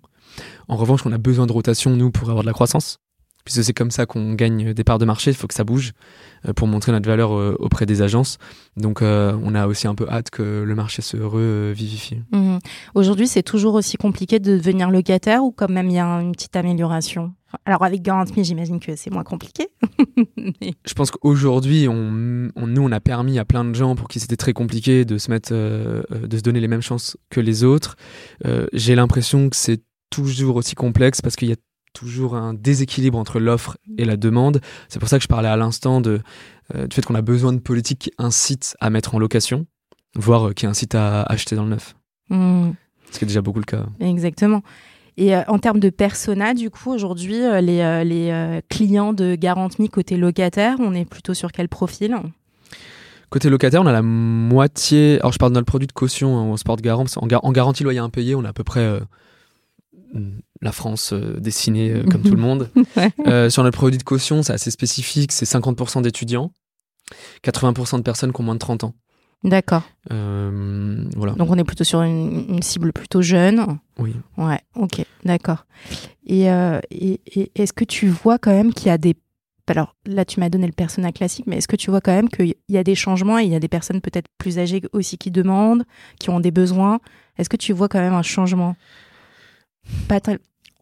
B: En revanche, on a besoin de rotation, nous, pour avoir de la croissance puisque c'est comme ça qu'on gagne des parts de marché, il faut que ça bouge euh, pour montrer notre valeur euh, auprès des agences. Donc euh, on a aussi un peu hâte que le marché se revivifie.
A: Mmh. Aujourd'hui, c'est toujours aussi compliqué de devenir locataire ou quand même il y a une petite amélioration? Alors avec Garantie, j'imagine que c'est moins compliqué. (laughs)
B: Je pense qu'aujourd'hui, on, nous, on a permis à plein de gens pour qui c'était très compliqué de se mettre, de se donner les mêmes chances que les autres. J'ai l'impression que c'est toujours aussi complexe parce qu'il y a toujours un déséquilibre entre l'offre et la demande. C'est pour ça que je parlais à l'instant de, euh, du fait qu'on a besoin de politiques qui incitent à mettre en location, voire euh, qui incitent à acheter dans le neuf. Mmh. Ce qui est déjà beaucoup le cas.
A: Exactement. Et euh, en termes de persona, du coup, aujourd'hui, les, les clients de Garantmi côté locataire, on est plutôt sur quel profil?
B: Côté locataire, on a la moitié. Alors, je parle de notre produit de caution en sport garant. En, en garantie loyer impayé, on a à peu près la France euh, dessinée euh, comme tout le (laughs) monde. Euh, sur notre produit de caution, c'est assez spécifique, c'est 50% d'étudiants, 80% de personnes qui ont moins de 30 ans.
A: D'accord. voilà. Donc on est plutôt sur une, cible plutôt jeune.
B: Oui.
A: Ouais, ok, d'accord. Et, est-ce que tu vois quand même qu'il y a des... Alors là, tu m'as donné le personnage classique, mais est-ce que tu vois quand même qu'il y a des changements et il y a des personnes peut-être plus âgées aussi qui demandent, qui ont des besoins? Est-ce que tu vois quand même un changement?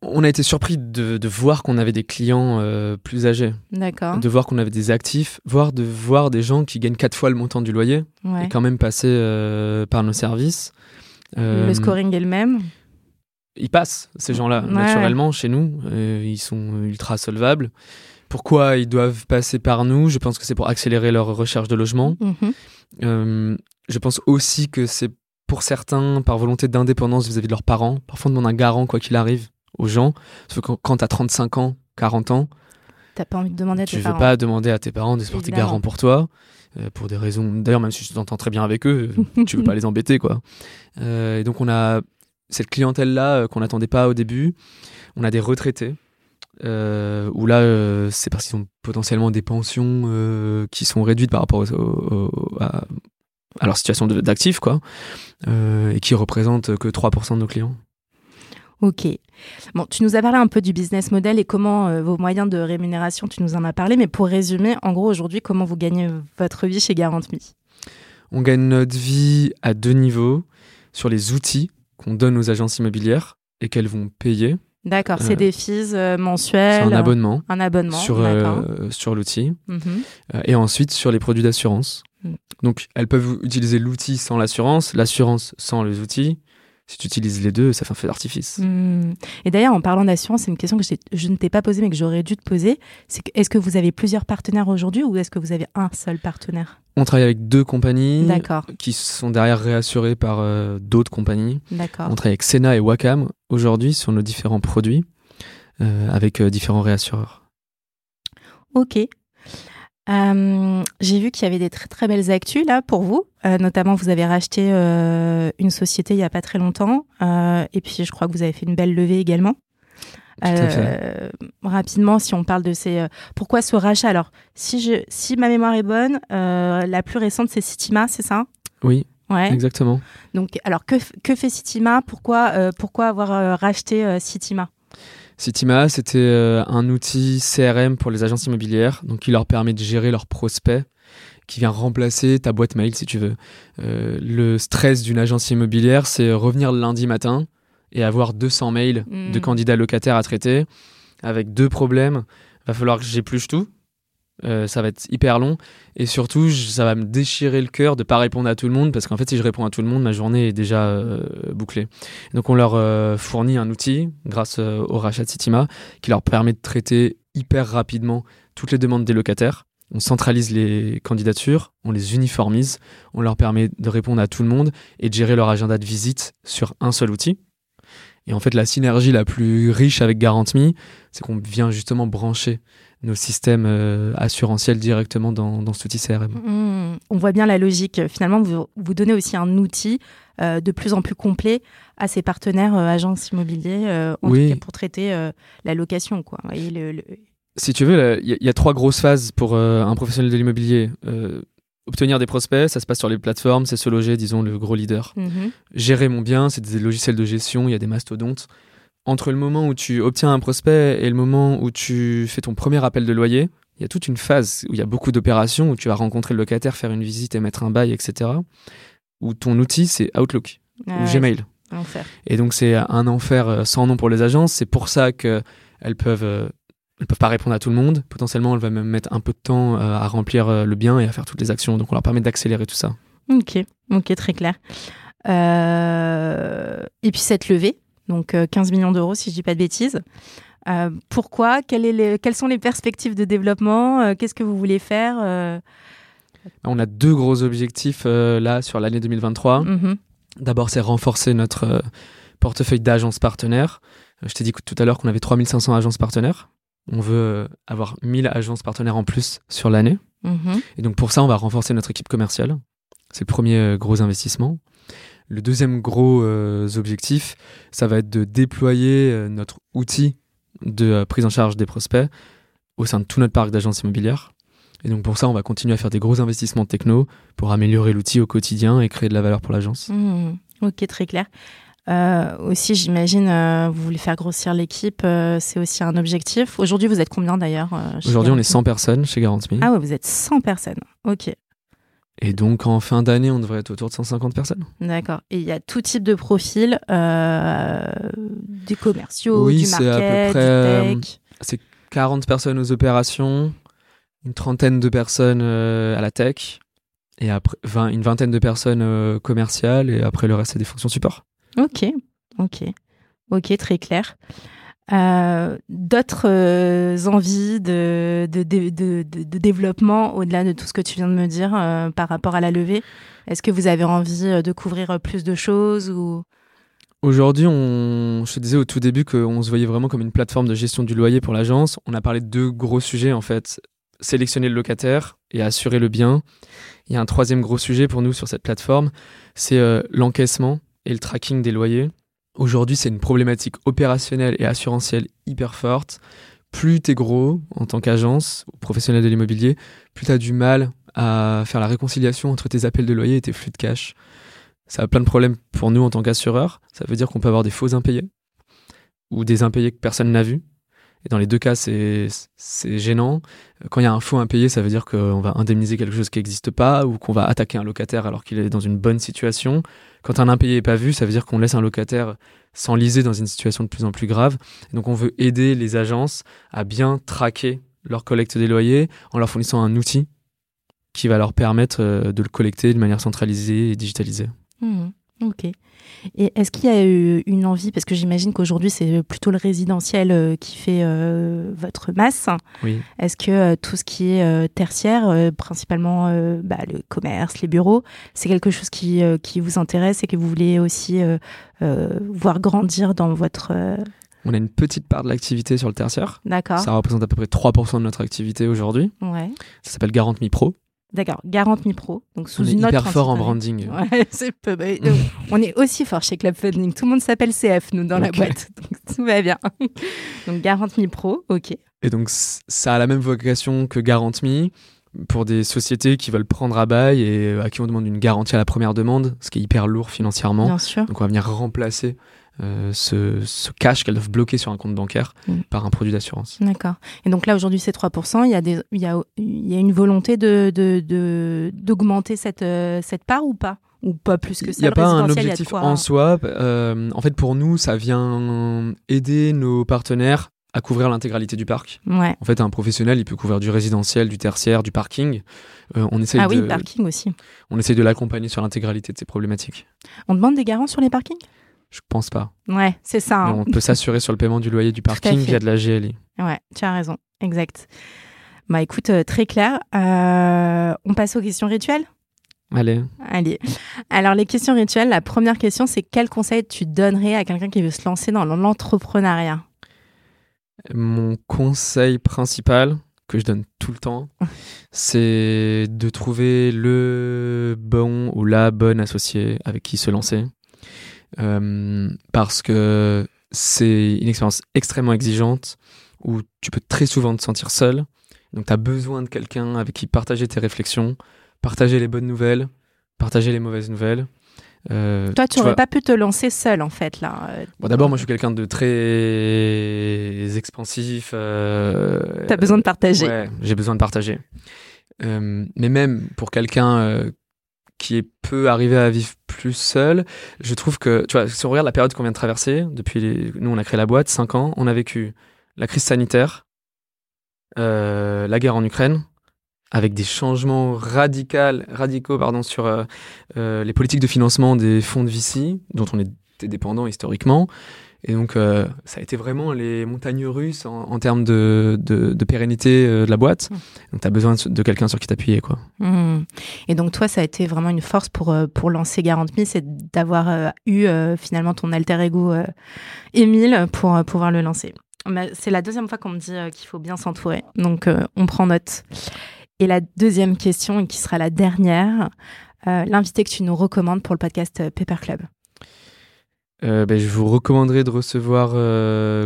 B: On a été surpris de, voir qu'on avait des clients euh, plus âgés.
A: D'accord.
B: De voir qu'on avait des actifs, voire de voir des gens qui gagnent quatre fois le montant du loyer et quand même passer euh, par nos services.
A: le euh, scoring est le même
B: Ils passent, ces gens-là, naturellement, chez nous. ils sont ultra solvables. Pourquoi ils doivent passer par nous? Je pense que c'est pour accélérer leur recherche de logement. Mhm. je pense aussi que c'est pour certains, par volonté d'indépendance vis-à-vis de leurs parents, parfois on demande un garant quoi qu'il arrive aux gens. Sauf que quand, tu as 35 ans, 40 ans,
A: t'as pas envie de demander à tes
B: parents. Tu veux pas demander à tes parents de se porter garant pour toi. Euh, pour des raisons. D'ailleurs, même si tu t'entends très bien avec eux, (laughs) tu veux pas les embêter, quoi. Euh, et donc, on a cette clientèle-là euh, qu'on n'attendait pas au début. On a des retraités. où là, c'est parce qu'ils ont potentiellement des pensions qui sont réduites par rapport à, à leur situation d'actif, quoi, euh, et qui représente que 3% de nos clients.
A: Ok. Bon, tu nous as parlé un peu du business model et comment euh, vos moyens de rémunération, tu nous en as parlé, mais pour résumer, en gros, aujourd'hui, comment vous gagnez votre vie chez Garantmi
B: On gagne notre vie à deux niveaux, sur les outils qu'on donne aux agences immobilières et qu'elles vont payer.
A: D'accord, c'est euh, des fees mensuels.
B: un abonnement.
A: Un abonnement.
B: Sur, sur l'outil. Mhm. et ensuite sur les produits d'assurance. Mm. Donc, elles peuvent utiliser l'outil sans l'assurance, l'assurance sans les outils. Si tu utilises les deux, ça fait un feu d'artifice.
A: Mm. Et d'ailleurs, en parlant d'assurance, c'est une question que je ne t'ai pas posée, mais que j'aurais dû te poser. C'est est-ce que vous avez plusieurs partenaires aujourd'hui ou est-ce que vous avez un seul partenaire?
B: On travaille avec deux compagnies qui sont derrière réassurées par euh, d'autres compagnies. On travaille avec Sena et Wacom aujourd'hui sur nos différents produits euh, avec euh, différents réassureurs.
A: Ok. Euh, j'ai vu qu'il y avait des très très belles actus là pour vous. Euh, notamment, vous avez racheté euh, une société il y a pas très longtemps, et puis je crois que vous avez fait une belle levée également. rapidement, si on parle de ces, pourquoi ce rachat? Alors, si je, si ma mémoire est bonne, la plus récente c'est Citima, c'est ça?
B: Oui. Ouais. Exactement.
A: Donc, alors que, que fait Citima? Pourquoi pourquoi avoir racheté Citima?
B: Citima, c'était euh, un outil CRM pour les agences immobilières, donc qui leur permet de gérer leurs prospects, qui vient remplacer ta boîte mail si tu veux. Euh, le stress d'une agence immobilière, c'est revenir le lundi matin et avoir 200 mails de hmm. candidats locataires à traiter, avec deux problèmes. Va falloir que j'épluche tout, euh, ça va être hyper long. Et surtout ça va me déchirer le cœur de pas répondre à tout le monde parce qu'en fait si je réponds à tout le monde ma journée est déjà euh, bouclée. Donc on leur euh, fournit un outil grâce au rachat de Citima qui leur permet de traiter hyper rapidement toutes les demandes des locataires. On centralise les candidatures, on les uniformise, on leur permet de répondre à tout le monde et de gérer leur agenda de visite sur un seul outil. Et en fait, la synergie la plus riche avec GarantMe, c'est qu'on vient justement brancher nos systèmes euh, assurantiels directement dans, dans cet outil CRM.
A: Mmh. On voit bien la logique. Finalement, vous, vous donnez aussi un outil euh, de plus en plus complet à ses partenaires euh, agences immobiliers en
B: Oui.
A: tout cas pour traiter la location. Quoi. Et le, le-
B: Si tu veux, il y, a- il y a trois grosses phases pour un professionnel de l'immobilier. Obtenir des prospects, ça se passe sur les plateformes, c'est se loger, disons, le gros leader.
A: Mhm.
B: Gérer mon bien, c'est des logiciels de gestion, il y a des mastodontes. Entre le moment où tu obtiens un prospect et le moment où tu fais ton premier appel de loyer, il y a toute une phase où il y a beaucoup d'opérations, où tu vas rencontrer le locataire, faire une visite et mettre un bail, etc. Où ton outil, c'est Outlook
A: Ah
B: ou
A: ouais,
B: Gmail.
A: c'est l'enfer.
B: Et donc c'est un enfer euh, sans nom pour les agences. C'est pour ça que elles peuvent, euh, elles peuvent pas répondre à tout le monde. Potentiellement, elles vont même mettre un peu de temps euh, à remplir euh, le bien et à faire toutes les actions. Donc on leur permet d'accélérer tout ça.
A: Ok, ok, très clair. Et puis cette levée, donc euh, 15 millions d'euros si je dis pas de bêtises. Euh, pourquoi? Quelles, est les- quelles sont les perspectives de développement? Euh, Qu'est-ce que vous voulez faire Euh,
B: On a deux gros objectifs euh, là sur l'année 2023.
A: mhm.
B: D'abord, c'est renforcer notre euh, portefeuille d'agences partenaires. Euh, je t'ai dit tout à l'heure qu'on avait 3500 agences partenaires. On veut euh, avoir 1000 agences partenaires en plus sur l'année.
A: Mhm.
B: Et donc pour ça, on va renforcer notre équipe commerciale. C'est le premier euh, gros investissement. Le deuxième gros euh, objectif, ça va être de déployer euh, notre outil de euh, prise en charge des prospects au sein de tout notre parc d'agences immobilières. Et donc pour ça, on va continuer à faire des gros investissements techno pour améliorer l'outil au quotidien et créer de la valeur pour l'agence.
A: Mhm. Ok, très clair. Euh, aussi, j'imagine, euh, vous voulez faire grossir l'équipe, euh, c'est aussi un objectif. Aujourd'hui, vous êtes combien d'ailleurs
B: Aujourd'hui, on est
A: Garantie
B: 100 personnes chez Garantme.
A: Ah ouais, vous êtes 100 personnes. Ok,
B: Et donc en fin d'année, on devrait être autour de 150 personnes.
A: d'accord. Et il y a tout type de profil, euh, des commerciaux,
B: Oui,
A: du
B: c'est à peu près,
A: du tech.
B: 40 personnes aux opérations, une trentaine de personnes euh, à la tech, et après 20 une vingtaine de personnes euh, commerciales, et après le reste, c'est des fonctions support.
A: Ok, ok, ok, très clair. Euh, D'autres euh, envies de, de, développement au-delà de tout ce que tu viens de me dire euh, par rapport à la levée? Est-ce que vous avez envie de couvrir plus de choses ou?
B: Aujourd'hui, on... je te disais au tout début qu'on se voyait vraiment comme une plateforme de gestion du loyer pour l'agence. On a parlé de deux gros sujets en fait. Sélectionner le locataire et assurer le bien. Il y a un troisième gros sujet pour nous sur cette plateforme, c'est l'encaissement et le tracking des loyers. Aujourd'hui, c'est une problématique opérationnelle et assurantielle hyper forte. Plus t'es gros en tant qu'agence ou professionnel de l'immobilier, plus t'as du mal à faire la réconciliation entre tes appels de loyer et tes flux de cash. Ça a plein de problèmes pour nous en tant qu'assureur. Ça veut dire qu'on peut avoir des faux impayés ou des impayés que personne n'a vus. Et dans les deux cas, c'est gênant. Quand il y a un faux impayé, ça veut dire qu'on va indemniser quelque chose qui n'existe pas ou qu'on va attaquer un locataire alors qu'il est dans une bonne situation. Quand un impayé n'est pas vu, ça veut dire qu'on laisse un locataire s'enliser dans une situation de plus en plus grave. Et donc on veut aider les agences à bien traquer leur collecte des loyers en leur fournissant un outil qui va leur permettre euh, de le collecter de manière centralisée et digitalisée.
A: Mhm, Ok. Et est-ce qu'il y a eu une envie, parce que j'imagine qu'aujourd'hui c'est plutôt le résidentiel euh, qui fait euh, votre masse,
B: Oui.
A: est-ce que euh, tout ce qui est euh, tertiaire, principalement bah, le commerce, les bureaux, c'est quelque chose qui, qui vous intéresse et que vous voulez aussi voir grandir dans votre...
B: On a une petite part de l'activité sur le tertiaire.
A: D'accord.
B: Ça représente à peu près 3% de notre activité aujourd'hui.
A: Ouais.
B: Ça s'appelle Garant Mi Pro.
A: D'accord. Garante Mi Pro. Donc sous
B: On est
A: une autre
B: hyper fort en branding. (laughs)
A: Ouais, c'est peu. (laughs) on est aussi fort chez Club Funding. Tout le monde s'appelle CF, nous, dans la boîte. (laughs) Donc, tout va bien. Donc, Garante Mi Pro, ok.
B: Et donc, ça a la même vocation que Garant Me pour des sociétés qui veulent prendre à bail et à qui on demande une garantie à la première demande, ce qui est hyper lourd financièrement.
A: Bien sûr.
B: Donc, on va venir remplacer euh, ce, ce cash qu'elles doivent bloquer sur un compte bancaire
A: Mm.
B: par un produit d'assurance.
A: D'accord. Et donc là, aujourd'hui, c'est 3%. Il y a, des, il y a, il y a une volonté de, de, de- d'augmenter cette, euh, cette part ou pas? Ou pas plus que ça
B: Il n'y a pas un objectif
A: quoi
B: en soi. Euh, en fait, pour nous, ça vient aider nos partenaires à couvrir l'intégralité du parc.
A: Ouais.
B: En fait, un professionnel, il peut couvrir du résidentiel, du tertiaire, du parking. Euh, on essaye
A: Ah
B: de,
A: le parking aussi.
B: on essaye de l'accompagner sur l'intégralité de ces problématiques.
A: On demande des garants sur les parkings?
B: Je pense pas.
A: Ouais, c'est ça. Hein.
B: on peut s'assurer sur le paiement du loyer du (laughs) parking via de la GLI.
A: Ouais, tu as raison. Exact. Bah écoute, euh, très clair. Euh, on passe aux questions rituelles?
B: Allez.
A: Allez. Alors, les questions rituelles, la première question, c'est quel conseil tu donnerais à quelqu'un qui veut se lancer dans l'entrepreneuriat?
B: Mon conseil principal, que je donne tout le temps, (laughs) c'est de trouver le bon ou la bonne associée avec qui se lancer. Euh, parce que c'est une expérience extrêmement exigeante où tu peux très souvent te sentir seul. Donc tu as besoin de quelqu'un avec qui partager tes réflexions, partager les bonnes nouvelles, partager les mauvaises nouvelles.
A: Euh, Toi, tu n'aurais pas pu te lancer seul, en fait, là.
B: Euh, bon, d'abord, moi, je suis quelqu'un de très expansif. Euh...
A: T'as besoin de partager.
B: Ouais, j'ai besoin de partager. Euh, mais même pour quelqu'un qui est peu arrivé à vivre plus seul, je trouve que, tu vois, si on regarde la période qu'on vient de traverser, depuis nous, on a créé la boîte, 5 ans, on a vécu la crise sanitaire, la guerre en Ukraine, avec des changements radicaux, radicaux pardon, sur euh, euh, les politiques de financement des fonds de VC, dont on était dépendant historiquement. Et donc, euh, ça a été vraiment les montagnes russes en, termes de, de, pérennité de la boîte. Mmh. Donc, tu as besoin de quelqu'un sur qui t'appuyer. quoi.
A: Mmh. Et donc, toi, ça a été vraiment une force pour, pour lancer Garantme, c'est d'avoir eu finalement ton alter ego, Émile, pour pouvoir le lancer. C'est la deuxième fois qu'on me dit qu'il faut bien s'entourer. Donc, on prend note. Et la deuxième question, et qui sera la dernière, euh, l'invité que tu nous recommandes pour le podcast euh, Paper Club
B: euh, ben, Je vous recommanderais de recevoir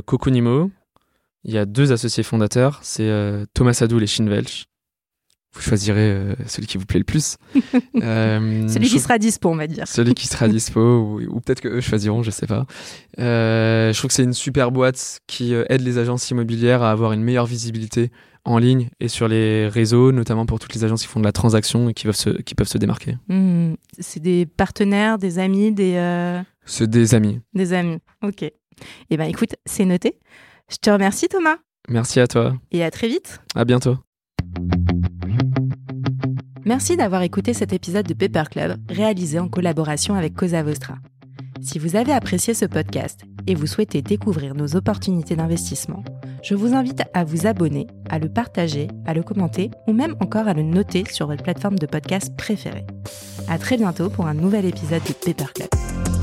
B: Coco Nimo. Il y a deux associés fondateurs, c'est Thomas Adoul et Shin Welch. Vous choisirez celui qui vous plaît le plus. (laughs)
A: celui qui sera dispo, on va dire.
B: Celui qui sera dispo, (laughs) ou, peut-être que eux choisiront, je sais pas. je trouve que c'est une super boîte qui aide les agences immobilières à avoir une meilleure visibilité en ligne et sur les réseaux, notamment pour toutes les agences qui font de la transaction et qui peuvent se, qui peuvent se démarquer.
A: Hmm. c'est des partenaires, des amis, des...
B: C'est des amis.
A: Des amis, ok. Eh bien écoute, c'est noté. Je te remercie Thomas.
B: Merci à toi.
A: Et à très vite.
B: À bientôt.
A: Merci d'avoir écouté cet épisode de Paper Club réalisé en collaboration avec Cosa Vostra. Si vous avez apprécié ce podcast et vous souhaitez découvrir nos opportunités d'investissement, je vous invite à vous abonner, à le partager, à le commenter ou même encore à le noter sur votre plateforme de podcast préférée. À très bientôt pour un nouvel épisode de Paper Club.